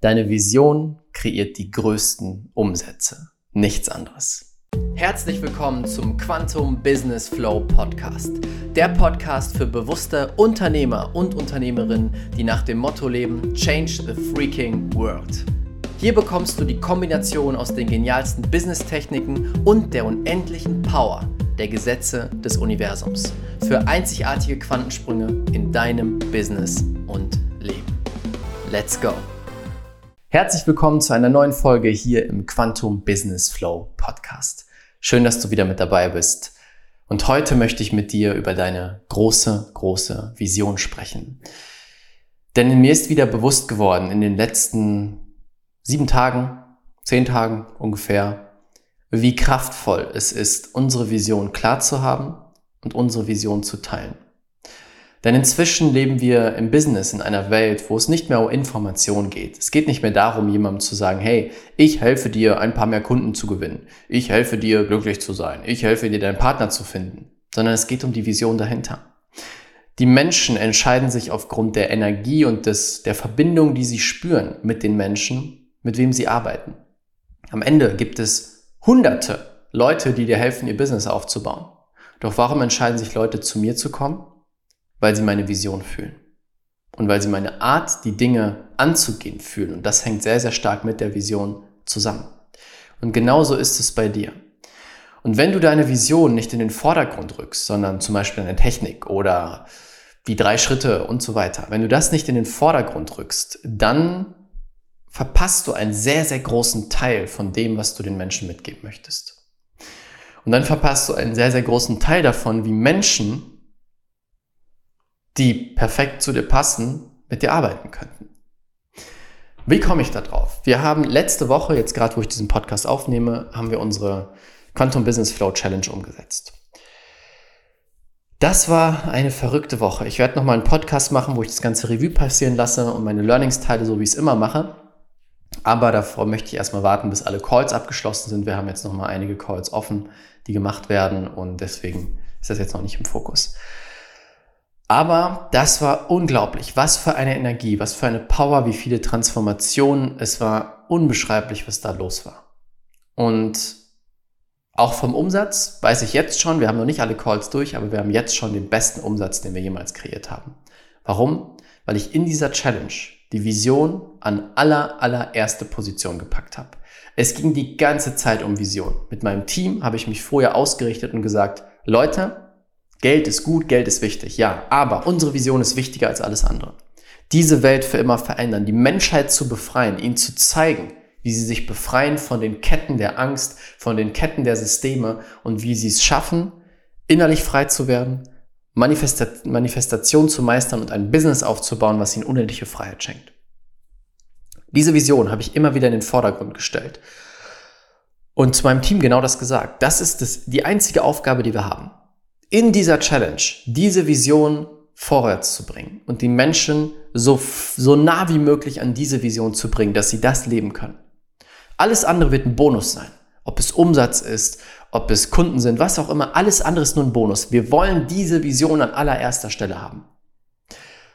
Deine Vision kreiert die größten Umsätze. Nichts anderes. Herzlich willkommen zum Quantum Business Flow Podcast. Der Podcast für bewusste Unternehmer und Unternehmerinnen, die nach dem Motto leben, Change the Freaking World. Hier bekommst du die Kombination aus den genialsten Business-Techniken und der unendlichen Power der Gesetze des Universums für einzigartige Quantensprünge in deinem Business und Leben. Let's go! Herzlich willkommen zu einer neuen Folge hier im Quantum Business Flow Podcast. Schön, dass du wieder mit dabei bist. Und heute möchte ich mit dir über deine große, große Vision sprechen. Denn mir ist wieder bewusst geworden in den letzten sieben Tagen, zehn Tagen ungefähr, wie kraftvoll es ist, unsere Vision klar zu haben und unsere Vision zu teilen. Denn inzwischen leben wir im Business in einer Welt, wo es nicht mehr um Information geht. Es geht nicht mehr darum, jemandem zu sagen, hey, ich helfe dir, ein paar mehr Kunden zu gewinnen. Ich helfe dir, glücklich zu sein. Ich helfe dir, deinen Partner zu finden. Sondern es geht um die Vision dahinter. Die Menschen entscheiden sich aufgrund der Energie und des, der Verbindung, die sie spüren mit den Menschen, mit wem sie arbeiten. Am Ende gibt es hunderte Leute, die dir helfen, ihr Business aufzubauen. Doch warum entscheiden sich Leute zu mir zu kommen? Weil sie meine Vision fühlen. Und weil sie meine Art, die Dinge anzugehen, fühlen. Und das hängt sehr, sehr stark mit der Vision zusammen. Und genauso ist es bei dir. Und wenn du deine Vision nicht in den Vordergrund rückst, sondern zum Beispiel eine Technik oder die drei Schritte und so weiter, wenn du das nicht in den Vordergrund rückst, dann verpasst du einen sehr, sehr großen Teil von dem, was du den Menschen mitgeben möchtest. Und dann verpasst du einen sehr, sehr großen Teil davon, wie Menschen, die perfekt zu dir passen, mit dir arbeiten könnten. Wie komme ich da drauf? Wir haben letzte Woche, jetzt gerade wo ich diesen Podcast aufnehme, haben wir unsere Quantum Business Flow Challenge umgesetzt. Das war eine verrückte Woche. Ich werde nochmal einen Podcast machen, wo ich das ganze Revue passieren lasse und meine Learnings teile, so wie ich es immer mache. Aber davor möchte ich erstmal warten, bis alle Calls abgeschlossen sind. Wir haben jetzt noch mal einige Calls offen, die gemacht werden und deswegen ist das jetzt noch nicht im Fokus. Aber das war unglaublich. Was für eine Energie, was für eine Power, wie viele Transformationen. Es war unbeschreiblich, was da los war. Und auch vom Umsatz weiß ich jetzt schon, wir haben noch nicht alle Calls durch, aber wir haben jetzt schon den besten Umsatz, den wir jemals kreiert haben. Warum? Weil ich in dieser Challenge die Vision an aller, allererste Position gepackt habe. Es ging die ganze Zeit um Vision. Mit meinem Team habe ich mich vorher ausgerichtet und gesagt, Leute, Geld ist gut, Geld ist wichtig, ja, aber unsere Vision ist wichtiger als alles andere. Diese Welt für immer verändern, die Menschheit zu befreien, ihnen zu zeigen, wie sie sich befreien von den Ketten der Angst, von den Ketten der Systeme und wie sie es schaffen, innerlich frei zu werden, Manifesta Manifestation zu meistern und ein Business aufzubauen, was ihnen unendliche Freiheit schenkt. Diese Vision habe ich immer wieder in den Vordergrund gestellt und zu meinem Team genau das gesagt. Das ist das, die einzige Aufgabe, die wir haben. In dieser Challenge diese Vision vorwärts zu bringen und die Menschen so, so nah wie möglich an diese Vision zu bringen, dass sie das leben können. Alles andere wird ein Bonus sein. Ob es Umsatz ist, ob es Kunden sind, was auch immer, alles andere ist nur ein Bonus. Wir wollen diese Vision an allererster Stelle haben.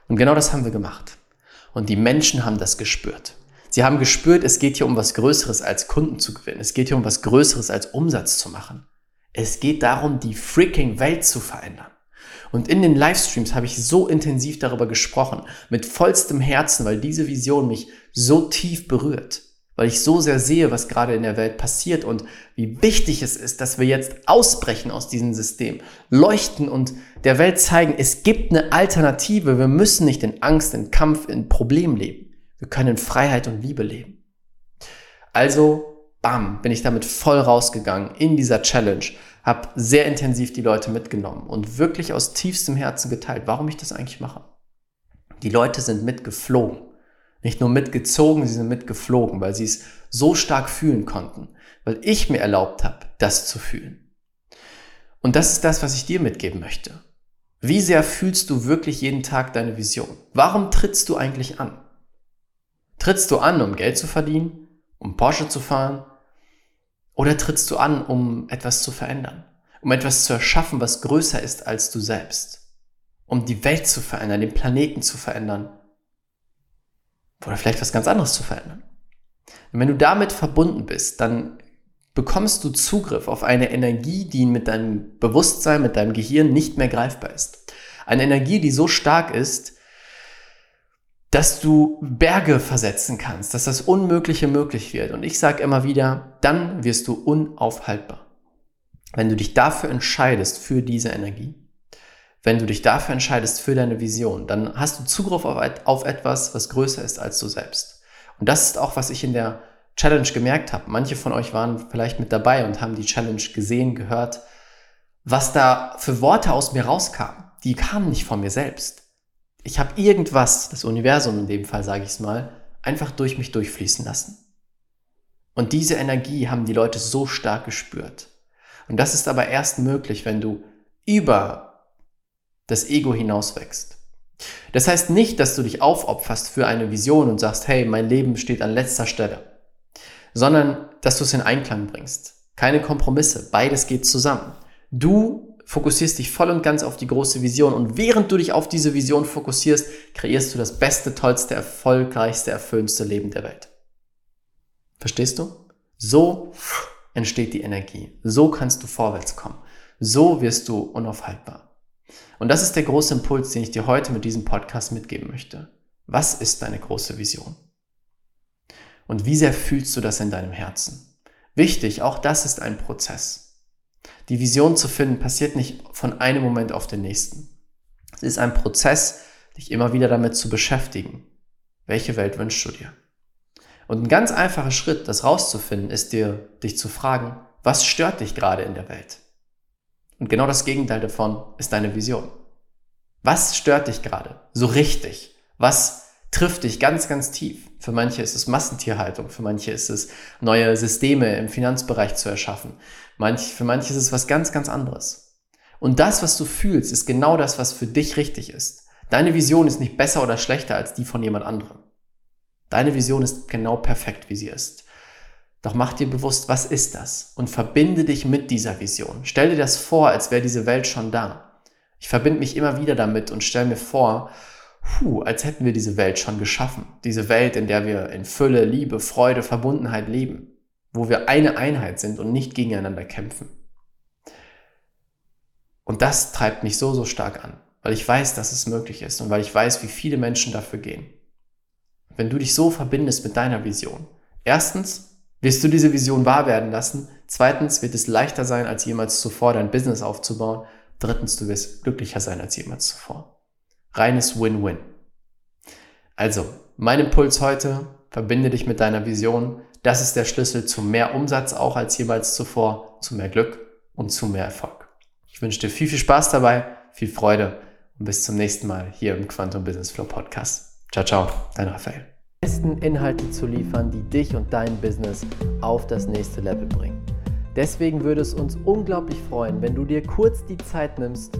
Und genau das haben wir gemacht. Und die Menschen haben das gespürt. Sie haben gespürt, es geht hier um was Größeres als Kunden zu gewinnen. Es geht hier um was Größeres als Umsatz zu machen. Es geht darum, die freaking Welt zu verändern. Und in den Livestreams habe ich so intensiv darüber gesprochen, mit vollstem Herzen, weil diese Vision mich so tief berührt weil ich so sehr sehe, was gerade in der Welt passiert und wie wichtig es ist, dass wir jetzt ausbrechen aus diesem System, leuchten und der Welt zeigen, es gibt eine Alternative. Wir müssen nicht in Angst, in Kampf, in Problem leben. Wir können in Freiheit und Liebe leben. Also, bam, bin ich damit voll rausgegangen in dieser Challenge, habe sehr intensiv die Leute mitgenommen und wirklich aus tiefstem Herzen geteilt, warum ich das eigentlich mache. Die Leute sind mitgeflogen nicht nur mitgezogen, sie sind mitgeflogen, weil sie es so stark fühlen konnten, weil ich mir erlaubt habe, das zu fühlen. Und das ist das, was ich dir mitgeben möchte. Wie sehr fühlst du wirklich jeden Tag deine Vision? Warum trittst du eigentlich an? Trittst du an, um Geld zu verdienen, um Porsche zu fahren? Oder trittst du an, um etwas zu verändern? Um etwas zu erschaffen, was größer ist als du selbst? Um die Welt zu verändern, den Planeten zu verändern oder vielleicht was ganz anderes zu verändern. Und wenn du damit verbunden bist, dann bekommst du Zugriff auf eine Energie, die mit deinem Bewusstsein, mit deinem Gehirn nicht mehr greifbar ist. Eine Energie, die so stark ist, dass du Berge versetzen kannst, dass das Unmögliche möglich wird. Und ich sage immer wieder, dann wirst du unaufhaltbar. Wenn du dich dafür entscheidest, für diese Energie, wenn du dich dafür entscheidest, für deine Vision, dann hast du Zugriff auf, etwas, was größer ist als du selbst. Und das ist auch, was ich in der Challenge gemerkt habe. Manche von euch waren vielleicht mit dabei und haben die Challenge gesehen, gehört, was da für Worte aus mir rauskamen. Die kamen nicht von mir selbst ich habe irgendwas, das Universum in dem Fall sage ich es mal, einfach durch mich durchfließen lassen. Und diese Energie haben die Leute so stark gespürt. Und das ist aber erst möglich, wenn du über das Ego hinaus wächst. Das heißt nicht, dass du dich aufopferst für eine Vision und sagst, hey, mein Leben steht an letzter Stelle, sondern dass du es in Einklang bringst. Keine Kompromisse, beides geht zusammen. Du fokussierst dich voll und ganz auf die große Vision und während du dich auf diese Vision fokussierst, kreierst du das beste, tollste, erfolgreichste, erfüllendste Leben der Welt. Verstehst du? So entsteht die Energie. So kannst du vorwärts kommen. So wirst du unaufhaltbar. Und das ist der große Impuls, den ich dir heute mit diesem Podcast mitgeben möchte. Was ist deine große Vision? Und wie sehr fühlst du das in deinem Herzen? Wichtig, auch das ist ein Prozess. Die Vision zu finden passiert nicht von einem Moment auf den nächsten. Es ist ein Prozess, dich immer wieder damit zu beschäftigen. Welche Welt wünschst du dir? Und ein ganz einfacher Schritt, das rauszufinden, ist dir, dich zu fragen, was stört dich gerade in der Welt? Und genau das Gegenteil davon ist deine Vision. Was stört dich gerade? So richtig? Was trifft dich ganz, ganz tief? Für manche ist es Massentierhaltung, für manche ist es neue Systeme im Finanzbereich zu erschaffen. Manch, für manche ist es was ganz, ganz anderes. Und das, was du fühlst, ist genau das, was für dich richtig ist. Deine Vision ist nicht besser oder schlechter als die von jemand anderem. Deine Vision ist genau perfekt, wie sie ist. Doch mach dir bewusst, was ist das? Und verbinde dich mit dieser Vision. Stell dir das vor, als wäre diese Welt schon da. Ich verbinde mich immer wieder damit und stelle mir vor, puh, als hätten wir diese Welt schon geschaffen. Diese Welt, in der wir in Fülle, Liebe, Freude, Verbundenheit leben wo wir eine Einheit sind und nicht gegeneinander kämpfen. Und das treibt mich so, so stark an, weil ich weiß, dass es möglich ist und weil ich weiß, wie viele Menschen dafür gehen. Wenn du dich so verbindest mit deiner Vision, erstens wirst du diese Vision wahr werden lassen, zweitens wird es leichter sein, als jemals zuvor dein Business aufzubauen, drittens du wirst glücklicher sein als jemals zuvor. Reines Win-Win. Also, mein Impuls heute, verbinde dich mit deiner Vision, das ist der Schlüssel zu mehr Umsatz auch als jemals zuvor, zu mehr Glück und zu mehr Erfolg. Ich wünsche dir viel, viel Spaß dabei, viel Freude und bis zum nächsten Mal hier im Quantum Business Flow Podcast. Ciao, ciao, dein Raphael. Besten Inhalte zu liefern, die dich und dein Business auf das nächste Level bringen. Deswegen würde es uns unglaublich freuen, wenn du dir kurz die Zeit nimmst,